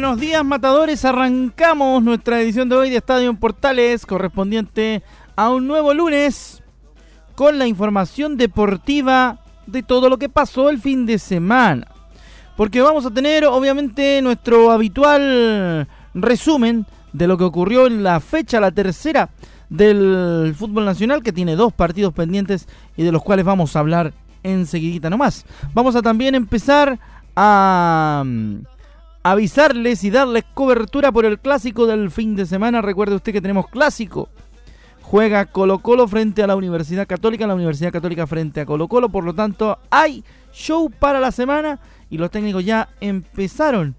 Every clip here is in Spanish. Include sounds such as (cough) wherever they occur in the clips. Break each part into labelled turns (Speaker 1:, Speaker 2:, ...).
Speaker 1: Buenos días, matadores. Arrancamos nuestra edición de hoy de Estadio en Portales, correspondiente a un nuevo lunes, con la información deportiva de todo lo que pasó el fin de semana. Porque vamos a tener, obviamente, nuestro habitual resumen de lo que ocurrió en la fecha, la tercera del fútbol nacional, que tiene dos partidos pendientes y de los cuales vamos a hablar enseguidita nomás. Vamos a también empezar a avisarles y darles cobertura por el clásico del fin de semana. Recuerde usted que tenemos clásico. Juega Colo Colo frente a la Universidad Católica, la Universidad Católica frente a Colo Colo. Por lo tanto, hay show para la semana y los técnicos ya empezaron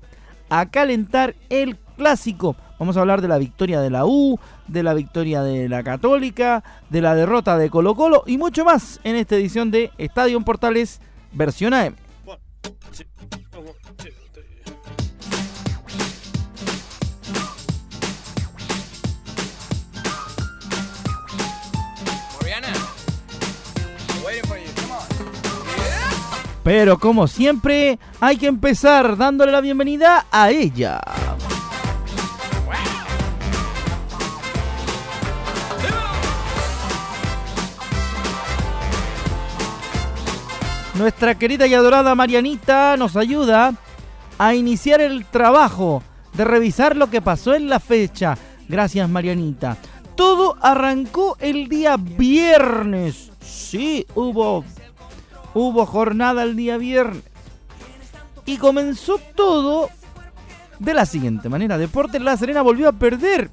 Speaker 1: a calentar el clásico. Vamos a hablar de la victoria de la U, de la victoria de la Católica, de la derrota de Colo Colo y mucho más en esta edición de Estadio Portales versión AM. Pero como siempre, hay que empezar dándole la bienvenida a ella. Nuestra querida y adorada Marianita nos ayuda a iniciar el trabajo de revisar lo que pasó en la fecha. Gracias Marianita. Todo arrancó el día viernes. Sí, hubo hubo jornada el día viernes. Y comenzó todo de la siguiente manera. Deportes La Serena volvió a perder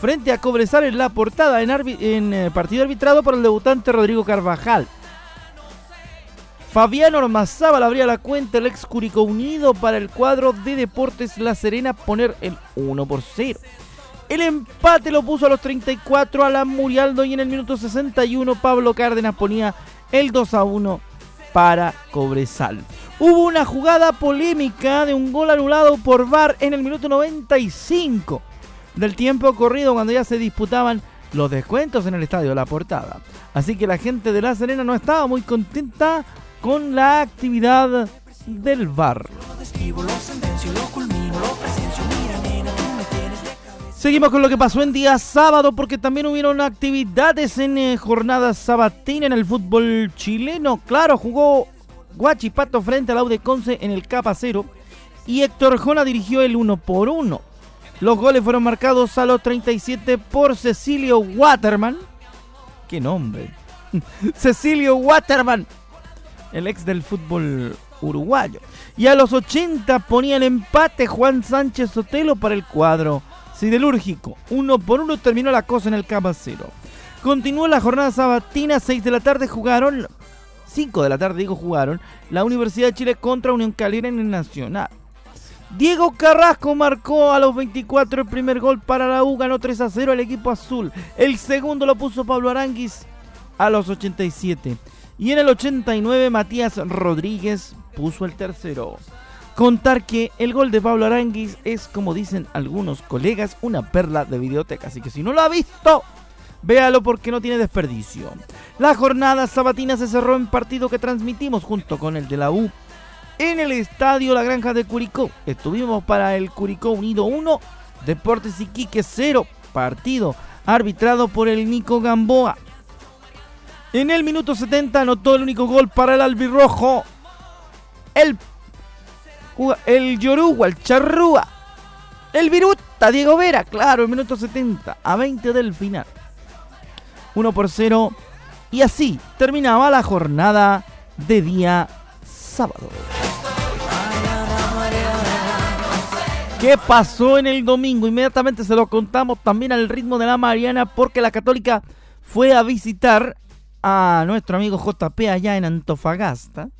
Speaker 1: frente a Cobresal en la portada en, eh, partido arbitrado por el debutante Rodrigo Carvajal. Fabiano Ormazábal abría la cuenta el ex Curicó Unido para el cuadro de Deportes La Serena poner el 1 por 0. El empate lo puso a los 34 a la Murialdo y en el minuto 61 Pablo Cárdenas ponía el 2 a 1 para Cobresal. Hubo una jugada polémica de un gol anulado por VAR en el minuto 95 del tiempo corrido cuando ya se disputaban los descuentos en el estadio La Portada. Así que la gente de La Serena no estaba muy contenta con la actividad del VAR. Seguimos con lo que pasó en día sábado porque también hubieron actividades en eh, jornada sabatina en el fútbol chileno. Claro, jugó Guachipato frente al Aude Conce en el Capa 0 y Héctor Jona dirigió el 1 por 1. Los goles fueron marcados a los 37 por Cecilio Waterman. ¡Qué nombre! (laughs) Cecilio Waterman, el ex del fútbol uruguayo. Y a los 80 ponía el empate Juan Sánchez Sotelo para el cuadro siderúrgico. Uno por uno terminó la cosa en el cero. Continuó la jornada sabatina, 6 de la tarde jugaron, 5 de la tarde digo jugaron, la Universidad de Chile contra Unión Calera en el Nacional. Diego Carrasco marcó a los 24 el primer gol para la U, ganó 3 a 0 el equipo azul. El segundo lo puso Pablo Aranguis a los 87. Y en el 89 Matías Rodríguez puso el tercero. Contar que el gol de Pablo Aranguis es, como dicen algunos colegas, una perla de videoteca. Así que si no lo ha visto, véalo porque no tiene desperdicio. La jornada sabatina se cerró en partido que transmitimos junto con el de la U en el estadio La Granja de Curicó. Estuvimos para el Curicó Unido 1, Deportes Iquique 0, partido arbitrado por el Nico Gamboa. En el minuto 70 anotó el único gol para el albirrojo. El el Yoruba, el Charrúa, el Viruta, Diego Vera, claro, el minuto 70, a 20 del final. 1 por 0. Y así terminaba la jornada de día sábado. ¿Qué pasó en el domingo? Inmediatamente se lo contamos también al ritmo de la Mariana porque la Católica fue a visitar a nuestro amigo JP allá en Antofagasta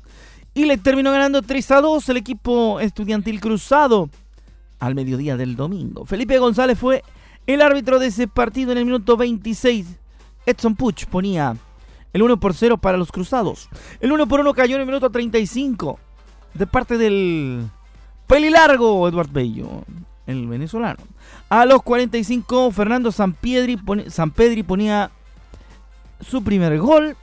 Speaker 1: y le terminó ganando 3 a 2 el equipo estudiantil cruzado al mediodía del domingo. Felipe González fue el árbitro de ese partido en el minuto 26. Edson Puch ponía el 1 por 0 para los Cruzados. El 1 por 1 cayó en el minuto 35 de parte del pelilargo Eduard Bello, el venezolano. A los 45 Fernando Sanpiedri, Pedri ponía su primer gol.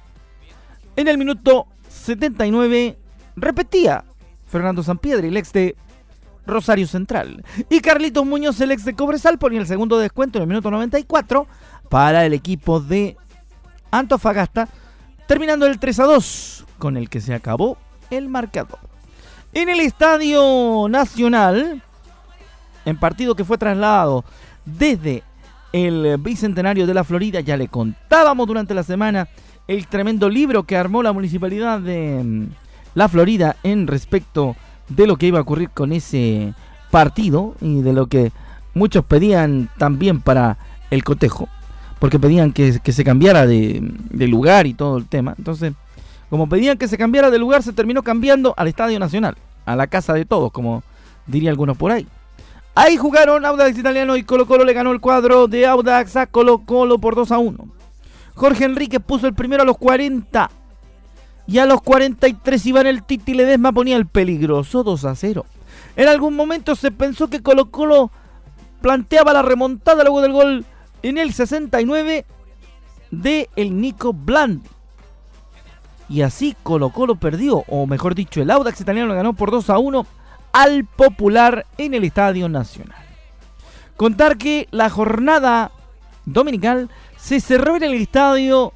Speaker 1: En el minuto 79 repetía Fernando Sanpiedri, el ex de Rosario Central. Y Carlitos Muñoz, el ex de Cobresal, ponía el segundo descuento en el minuto 94 para el equipo de Antofagasta, terminando el 3 a 2, con el que se acabó el marcador. En el Estadio Nacional, en partido que fue trasladado desde el Bicentenario de la Florida, ya le contábamos durante la semana el tremendo libro que armó la municipalidad de mm, la Florida en respecto de lo que iba a ocurrir con ese partido y de lo que muchos pedían también para el cotejo, porque pedían que, se cambiara de, de, lugar y todo el tema. Entonces, como pedían que se cambiara de lugar, se terminó cambiando al Estadio Nacional, a la casa de todos, como diría algunos por ahí. Ahí jugaron Audax Italiano y Colo Colo le ganó el cuadro de Audax a Colo Colo por 2 a 1. Jorge Enrique puso el primero a los 40 y a los 43 Iván el Titi Ledesma ponía el peligroso 2 a 0. En algún momento se pensó que Colo Colo planteaba la remontada luego del gol en el 69 de el Nico Bland. Y así Colo Colo perdió, o mejor dicho, el Audax italiano ganó por 2 a 1 al Popular en el Estadio Nacional. Contar que la jornada dominical se cerró en el Estadio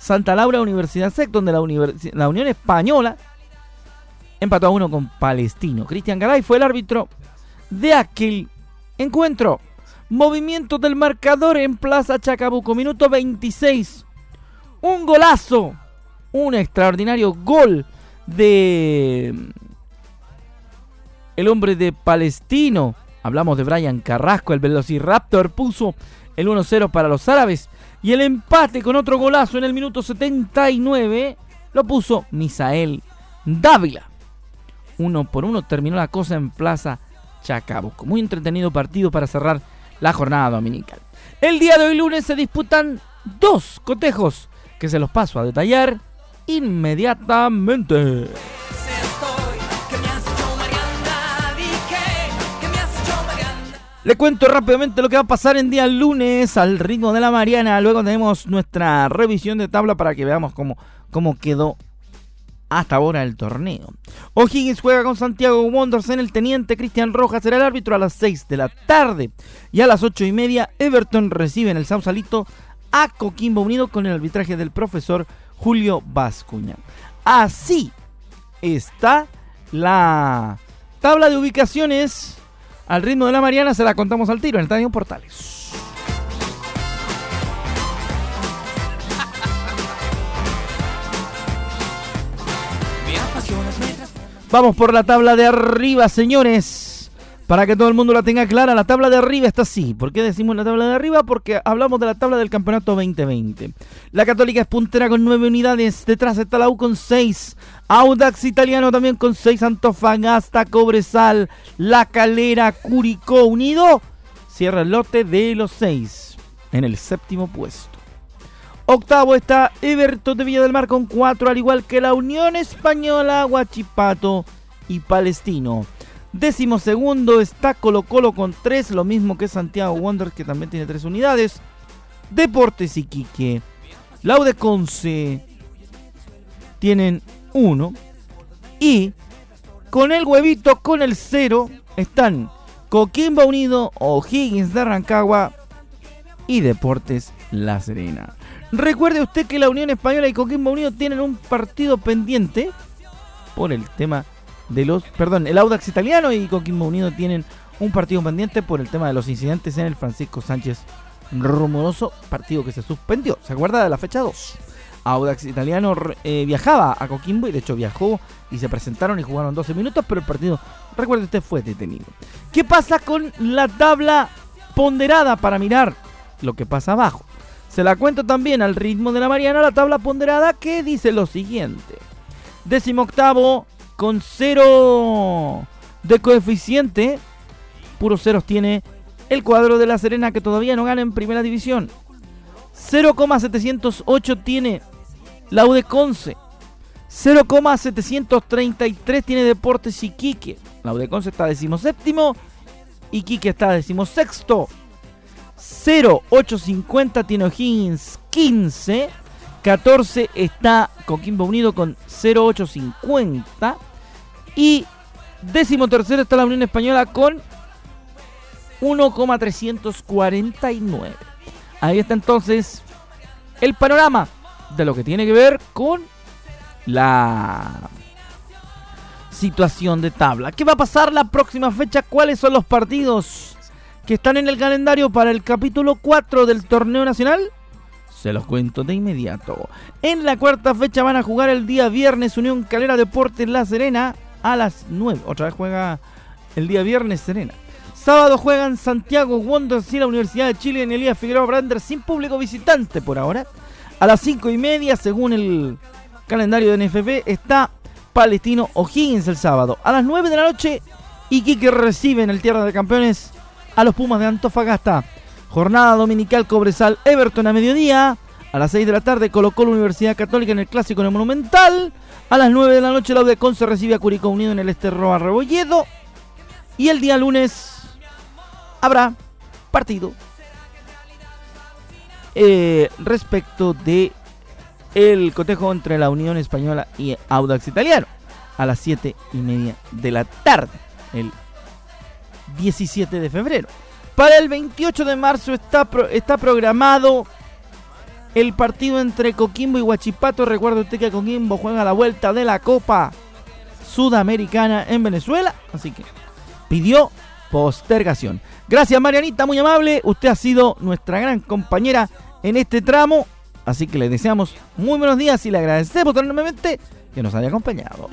Speaker 1: Santa Laura Universidad SEC, donde la, Unión Española empató a uno con Palestino. Cristian Garay fue el árbitro de aquel encuentro. Movimiento del marcador en Plaza Chacabuco, minuto 26. Un golazo, un extraordinario gol de el hombre de Palestino. Hablamos de Brian Carrasco, el Velociraptor puso el 1-0 para los árabes. Y el empate con otro golazo en el minuto 79 lo puso Misael Dávila. Uno por uno terminó la cosa en Plaza Chacabuco. Muy entretenido partido para cerrar la jornada dominical. El día de hoy lunes se disputan dos cotejos que se los paso a detallar inmediatamente. Le cuento rápidamente lo que va a pasar en día lunes al ritmo de la Mariana. Luego tenemos nuestra revisión de tabla para que veamos cómo, cómo quedó hasta ahora el torneo. O'Higgins juega con Santiago Wonders en el Teniente. Cristian Rojas será el árbitro a las 6 de la tarde. Y a las 8 y media, Everton recibe en el Sausalito a Coquimbo Unido con el arbitraje del profesor Julio Vascuña. Así está la tabla de ubicaciones al ritmo de la Mariana se la contamos al tiro en el Estadio Portales. Vamos por la tabla de arriba, señores. Para que todo el mundo la tenga clara, la tabla de arriba está así. ¿Por qué decimos la tabla de arriba? Porque hablamos de la tabla del campeonato 2020. La Católica es puntera con 9 unidades. Detrás está la U con 6. Audax Italiano también con 6. Antofagasta, Cobresal, La Calera, Curicó Unido. Cierra el lote de los 6 en el séptimo puesto. Octavo está Everton de Villa del Mar con 4, al igual que la Unión Española, Huachipato y Palestino. Décimo segundo está Colo Colo con 3, lo mismo que Santiago Wanderers que también tiene 3 unidades. Deportes Iquique, Laude Conce tienen 1. Y con el huevito, con el 0, están Coquimba Unido, O'Higgins de Rancagua y Deportes La Serena. Recuerde usted que la Unión Española y Coquimba Unido tienen un partido pendiente por el tema de los, perdón, el Audax italiano y Coquimbo Unido tienen un partido pendiente por el tema de los incidentes en el Francisco Sánchez rumoroso partido que se suspendió. ¿Se acuerda de la fecha 2? Audax italiano eh, viajaba a Coquimbo y de hecho viajó y se presentaron y jugaron 12 minutos, pero el partido, recuerde usted, fue detenido. ¿Qué pasa con la tabla ponderada para mirar lo que pasa abajo? Se la cuento también al ritmo de la Mariana, la tabla ponderada que dice lo siguiente. Décimo octavo, con cero de coeficiente, puros ceros tiene el cuadro de La Serena que todavía no gana en primera división. 0,708 tiene la U de Conce. 0,733 tiene Deportes Iquique. La U de Conce está decimoséptimo. Iquique está decimosexto. 0,850 tiene O'Higgins 15. 14 está Coquimbo Unido con 0,850. Y décimo tercero está la Unión Española con 1,349. Ahí está entonces el panorama de lo que tiene que ver con la situación de tabla. ¿Qué va a pasar la próxima fecha? ¿Cuáles son los partidos que están en el calendario para el capítulo 4 del torneo nacional? Se los cuento de inmediato. En la cuarta fecha van a jugar el día viernes Unión Calera Deportes La Serena a las 9. Otra vez juega el día viernes Serena. Sábado juegan Santiago Wanderers y la Universidad de Chile en Elías Figueroa Brander sin público visitante por ahora. A las 5 y media, según el calendario de NFP, está Palestino O'Higgins el sábado. A las 9 de la noche, Iquique recibe en el Tierra de Campeones a los Pumas de Antofagasta. Jornada dominical Cobresal Everton a mediodía. A las 6 de la tarde colocó la Universidad Católica en el Clásico en el Monumental. A las 9 de la noche la se recibe a Curicó Unido en el Esterroa Rebolledo. Y el día lunes habrá partido eh, respecto de el cotejo entre la Unión Española y Audax Italiano a las 7 y media de la tarde, el 17 de febrero. Para el 28 de marzo está, está programado el partido entre Coquimbo y Huachipato. Recuerda usted que Coquimbo juega la vuelta de la Copa Sudamericana en Venezuela, así que pidió postergación. Gracias Marianita, muy amable. Usted ha sido nuestra gran compañera en este tramo. Así que le deseamos muy buenos días y le agradecemos enormemente que nos haya acompañado.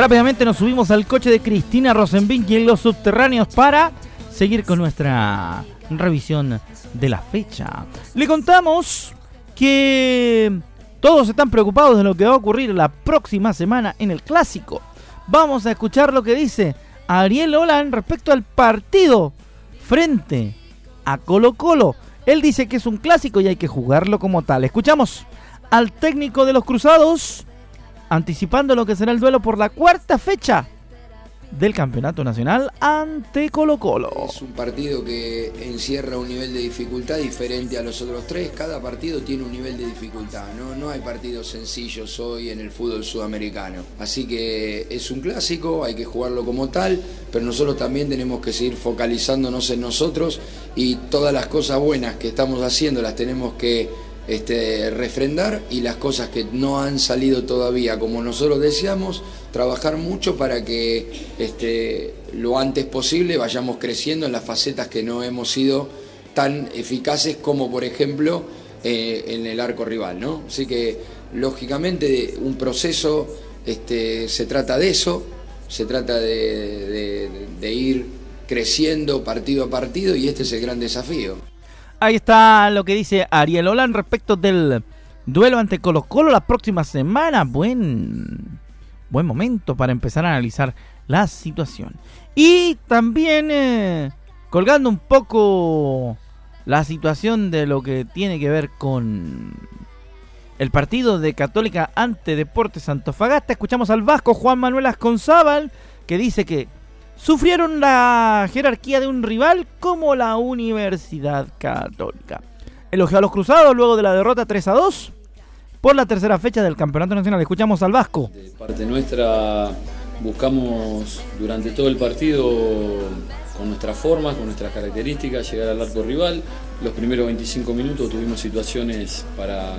Speaker 1: Rápidamente nos subimos al coche de Cristina Rosenbink y en los subterráneos para seguir con nuestra revisión de la fecha. Le contamos que todos están preocupados de lo que va a ocurrir la próxima semana en el clásico. Vamos a escuchar lo que dice Ariel Olan respecto al partido frente a Colo Colo. Él dice que es un clásico y hay que jugarlo como tal. Escuchamos al técnico de los Cruzados anticipando lo que será el duelo por la cuarta fecha del Campeonato Nacional ante Colo Colo.
Speaker 2: Es un partido que encierra un nivel de dificultad diferente a los otros tres. Cada partido tiene un nivel de dificultad. No, no hay partidos sencillos hoy en el fútbol sudamericano. Así que es un clásico, hay que jugarlo como tal, pero nosotros también tenemos que seguir focalizándonos en nosotros y todas las cosas buenas que estamos haciendo las tenemos que este, refrendar y las cosas que no han salido todavía como nosotros deseamos, trabajar mucho para que este, lo antes posible vayamos creciendo en las facetas que no hemos sido tan eficaces como por ejemplo eh, en el arco rival. ¿no? Así que lógicamente un proceso este, se trata de eso, se trata de ir creciendo partido a partido y este es el gran desafío.
Speaker 1: Ahí está lo que dice Ariel Olan respecto del duelo ante Colo Colo la próxima semana. Buen, buen momento para empezar a analizar la situación. Y también eh, colgando un poco la situación de lo que tiene que ver con el partido de Católica ante Deportes Antofagasta. Escuchamos al vasco Juan Manuel Asconzábal que dice que sufrieron la jerarquía de un rival como la Universidad Católica. Elogió a los cruzados luego de la derrota 3 a 2 por la tercera fecha del Campeonato Nacional. Escuchamos al Vasco.
Speaker 3: De parte nuestra buscamos durante todo el partido con nuestras formas, con nuestras características, llegar al arco rival. Los primeros 25 minutos tuvimos situaciones para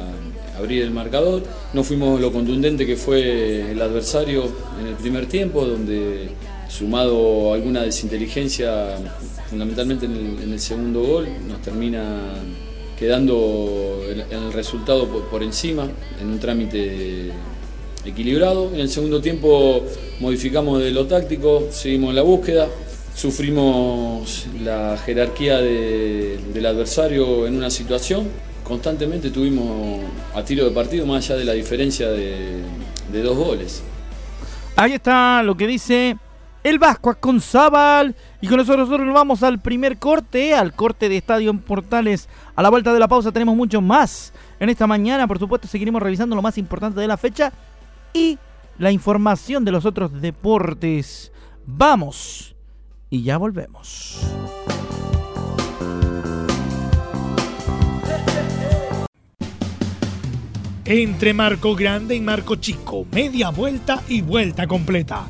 Speaker 3: abrir el marcador. No fuimos lo contundente que fue el adversario en el primer tiempo, donde sumado alguna desinteligencia, fundamentalmente en el, segundo gol, nos termina quedando el, resultado por, encima, en un trámite equilibrado. En el segundo tiempo modificamos de lo táctico, seguimos la búsqueda, sufrimos la jerarquía del adversario en una situación. Constantemente tuvimos a tiro de partido, más allá de la diferencia de dos goles.
Speaker 1: Ahí está lo que dice el Vasco con Zabal. Y con eso nosotros nos vamos al primer corte, al corte de Estadio en Portales. A la vuelta de la pausa tenemos mucho más. En esta mañana, por supuesto, seguiremos revisando lo más importante de la fecha y la información de los otros deportes. Vamos y ya volvemos.
Speaker 4: Entre Marco Grande y Marco Chico, media vuelta y vuelta completa.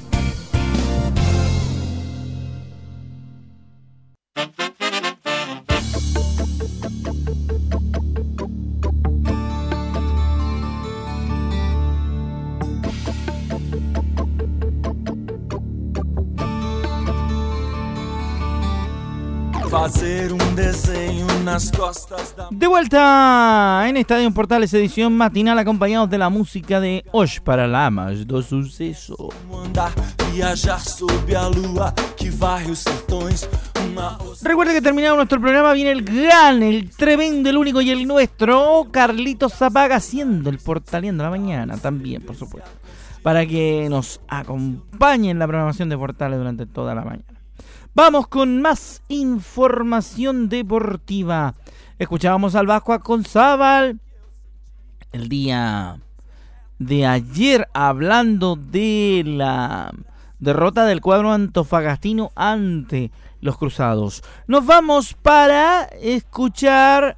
Speaker 1: De vuelta en Estadio Portales edición matinal acompañados de la música de Osh para Lamas do Suceso. Recuerda que terminado nuestro programa viene el gran, el tremendo, el único y el nuestro Carlitos Zapaga haciendo el portaleando la mañana también, por supuesto. Para que nos acompañe en la programación de Portales durante toda la mañana. Vamos con más información deportiva. Escuchábamos al Vasco Conzábal el día de ayer hablando de la Derrota del cuadro antofagastino ante los cruzados. Nos vamos para escuchar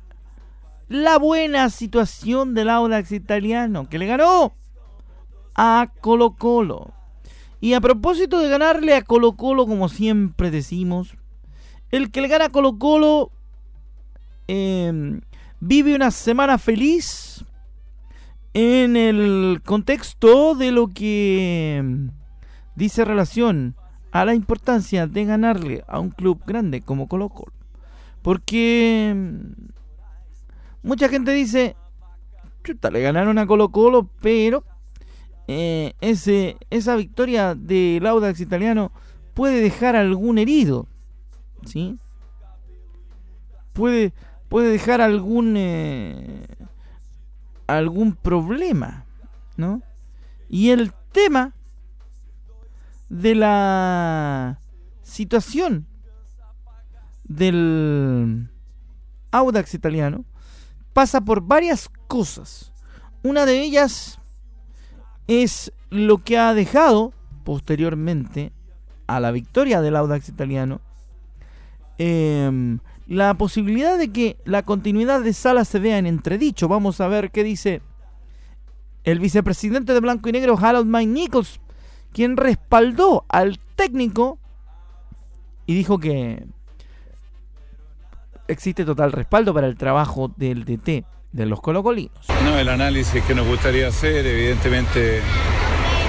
Speaker 1: la buena situación del Audax italiano que le ganó a Colo Colo. Y a propósito de ganarle a Colo Colo, como siempre decimos, el que le gana a Colo Colo em, vive una semana feliz en el contexto de lo que em, dice relación a la importancia de ganarle a un club grande como Colo Colo. Porque em, mucha gente dice, chuta, le ganaron a Colo Colo, pero eh, ese, esa victoria del Audax italiano puede dejar algún herido. ¿Sí? Puede, puede dejar algún eh, algún problema, ¿no? Y el tema de la situación del Audax italiano pasa por varias cosas. Una de ellas es lo que ha dejado posteriormente a la victoria del Audax italiano em, la posibilidad de que la continuidad de Sala se vea en entredicho. Vamos a ver qué dice el vicepresidente de Blanco y Negro, Harold Mike Nichols, quien respaldó al técnico y dijo que existe total respaldo para el trabajo del DT de los colocolinos.
Speaker 5: No, el análisis que nos gustaría hacer, evidentemente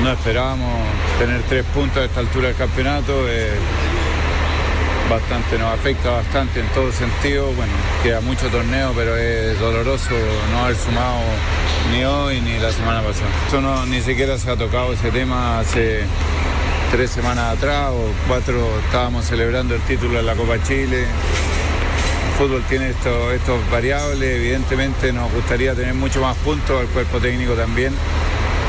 Speaker 5: no esperábamos tener tres puntos a esta altura del campeonato. Eh, bastante, nos afecta bastante en todo sentido. Bueno, queda mucho torneo, pero es doloroso no haber sumado ni hoy ni la semana pasada. Esto no, ni siquiera se ha tocado ese tema hace tres semanas atrás o cuatro estábamos celebrando el título de la Copa Chile fútbol tiene estos, variables, evidentemente nos gustaría tener mucho más puntos, el cuerpo técnico también,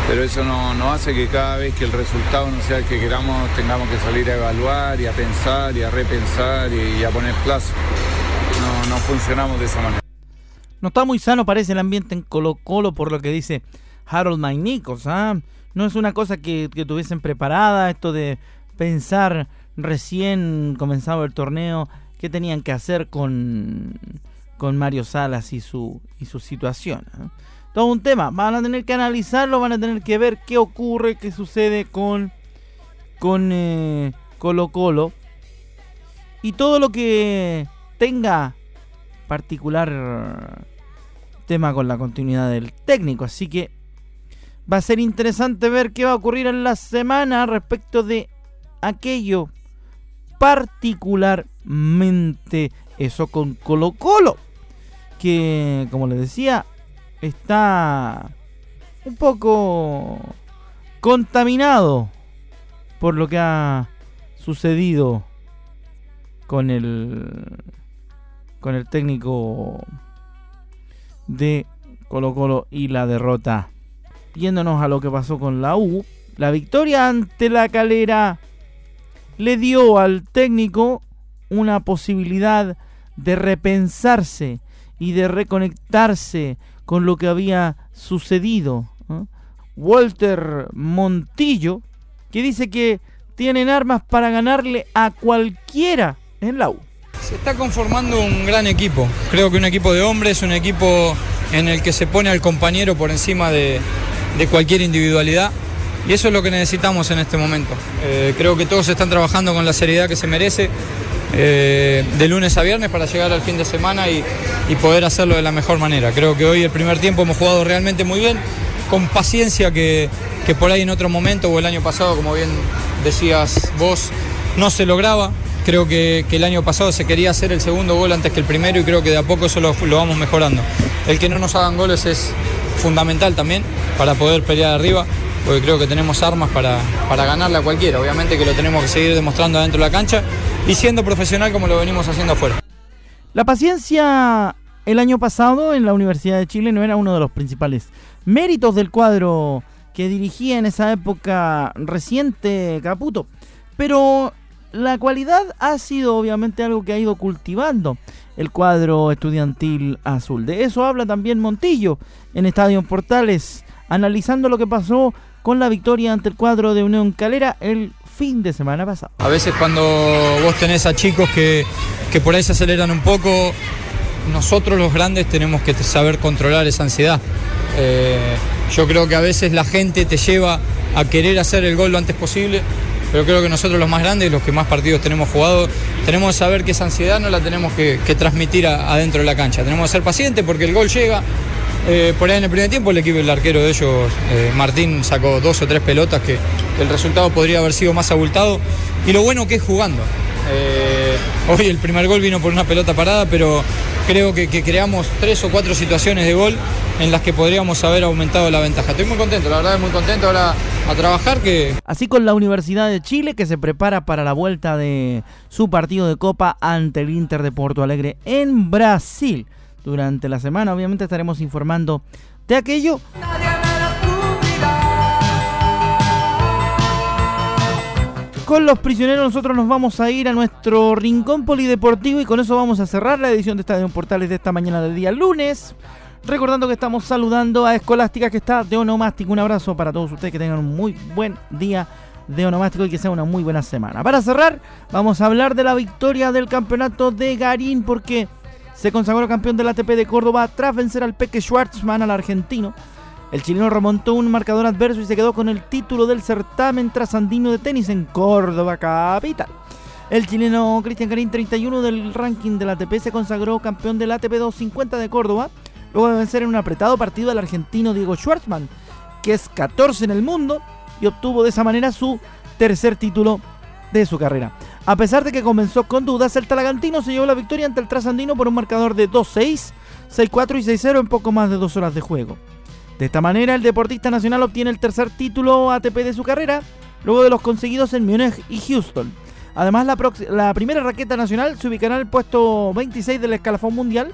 Speaker 5: pero eso no, hace que cada vez que el resultado no sea el que queramos tengamos que salir a evaluar y a pensar y a repensar y, a poner plazo. No, funcionamos de esa manera.
Speaker 1: No está muy sano parece el ambiente en Colo Colo por lo que dice Harold Magnicos. ¿ah? No es una cosa que, que tuviesen preparada, esto de pensar recién comenzado el torneo qué tenían que hacer con, con Mario Salas y su, y su situación. ¿eh? Todo un tema, van a tener que analizarlo, van a tener que ver qué ocurre, qué sucede con, con eh, Colo Colo. Y todo lo que tenga particular tema con la continuidad del técnico. Así que va a ser interesante ver qué va a ocurrir en la semana respecto de aquello particularmente eso con Colo Colo, que como les decía, está un poco contaminado por lo que ha sucedido con el con el técnico de Colo Colo y la derrota. Yéndonos a lo que pasó con la U, la victoria ante la calera le dio al técnico una posibilidad de repensarse y de reconectarse con lo que había sucedido. Walter Montillo, que dice que tienen armas para ganarle a cualquiera en la U.
Speaker 6: Se está conformando un gran equipo, creo que un equipo de hombres, un equipo en el que se pone al compañero por encima de, de cualquier individualidad. Y eso es lo que necesitamos en este momento. Eh, creo que todos están trabajando con la seriedad que se merece eh, de lunes a viernes para llegar al fin de semana y, poder hacerlo de la mejor manera. Creo que hoy el primer tiempo hemos jugado realmente muy bien, con paciencia que, por ahí en otro momento o el año pasado, como bien decías vos, no se lograba. Creo que, el año pasado se quería hacer el segundo gol antes que el primero y creo que de a poco eso lo vamos mejorando. El que no nos hagan goles es fundamental también para poder pelear arriba porque creo que tenemos armas para, para ganarle a cualquiera. Obviamente que lo tenemos que seguir demostrando adentro de la cancha y siendo profesional como lo venimos haciendo afuera.
Speaker 1: La paciencia el año pasado en la Universidad de Chile no era uno de los principales méritos del cuadro que dirigía en esa época reciente Caputo. Pero la cualidad ha sido obviamente algo que ha ido cultivando el cuadro estudiantil azul. De eso habla también Montillo en Estadio Portales, analizando lo que pasó con la victoria ante el cuadro de Unión Calera el fin de semana pasado.
Speaker 6: A veces cuando vos tenés a chicos que, que por ahí se aceleran un poco, nosotros los grandes tenemos que saber controlar esa ansiedad. Eh, yo creo que a veces la gente te lleva a querer hacer el gol lo antes posible, pero creo que nosotros los más grandes, los que más partidos tenemos jugado, tenemos que saber que esa ansiedad no la tenemos que, transmitir adentro de la cancha. Tenemos que ser pacientes porque el gol llega. Eh, por ahí en el primer tiempo el equipo, el arquero de ellos, eh, Martín, sacó dos o tres pelotas que, el resultado podría haber sido más abultado. Y lo bueno que es jugando. hoy el primer gol vino por una pelota parada, pero creo que, creamos tres o cuatro situaciones de gol en las que podríamos haber aumentado la ventaja. Estoy muy contento, la verdad, muy contento ahora a trabajar que...
Speaker 1: Así con la Universidad de Chile que se prepara para la vuelta de su partido de Copa ante el Inter de Porto Alegre en Brasil. Durante la semana obviamente estaremos informando de aquello. Con los prisioneros nosotros nos vamos a ir a nuestro rincón polideportivo y con eso vamos a cerrar la edición de Estadio Portales de esta mañana del día lunes. Recordando que estamos saludando a Escolástica que está de onomástico. Un abrazo para todos ustedes que tengan un muy buen día de onomástico y que sea una muy buena semana. Para cerrar, vamos a hablar de la victoria del campeonato de Garín porque se consagró campeón del ATP de Córdoba tras vencer al Peque Schwartzman, al argentino el chileno remontó un marcador adverso y se quedó con el título del certamen trasandino de tenis en Córdoba capital. El chileno Cristian Garín, 31 del ranking del ATP, se consagró campeón del ATP 250 de Córdoba, luego de vencer en un apretado partido al argentino Diego Schwartzman, que es 14 en el mundo, y obtuvo de esa manera su tercer título de su carrera. A pesar de que comenzó con dudas, el talagantino se llevó la victoria ante el trasandino por un marcador de 2-6, 6-4 y 6-0 en poco más de dos horas de juego. De esta manera, el deportista nacional obtiene el tercer título ATP de su carrera, luego de los conseguidos en Múnich y Houston. Además, la, primera raqueta nacional se ubicará en el puesto 26 del escalafón mundial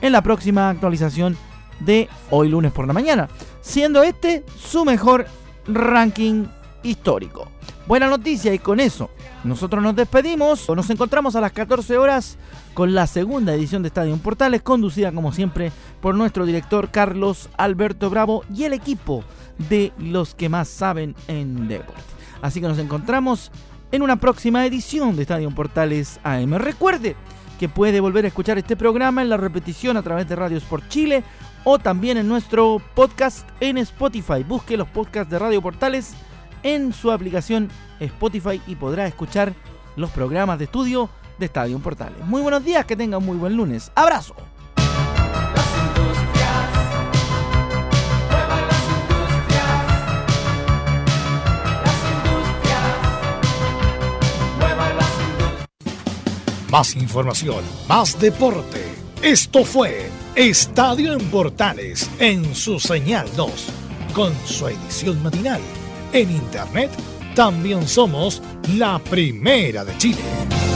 Speaker 1: en la próxima actualización de hoy lunes por la mañana, siendo este su mejor ranking histórico. Buena noticia y con eso nosotros nos despedimos. Nos encontramos a las 14 horas con la segunda edición de Estadio Portales, conducida como siempre por nuestro director Carlos Alberto Bravo y el equipo de los que más saben en deporte. Así que nos encontramos en una próxima edición de Estadio Portales AM. Recuerde que puede volver a escuchar este programa en la repetición a través de Radio Sport Chile o también en nuestro podcast en Spotify. Busque los podcasts de Radio Portales en su aplicación Spotify y podrá escuchar los programas de estudio de Estadio Portales. Muy buenos días, que tengan muy buen lunes. Abrazo.
Speaker 4: Más información, más deporte. Esto fue Estadio en Portales en su señal 2, con su edición matinal en Internet también somos la primera de Chile.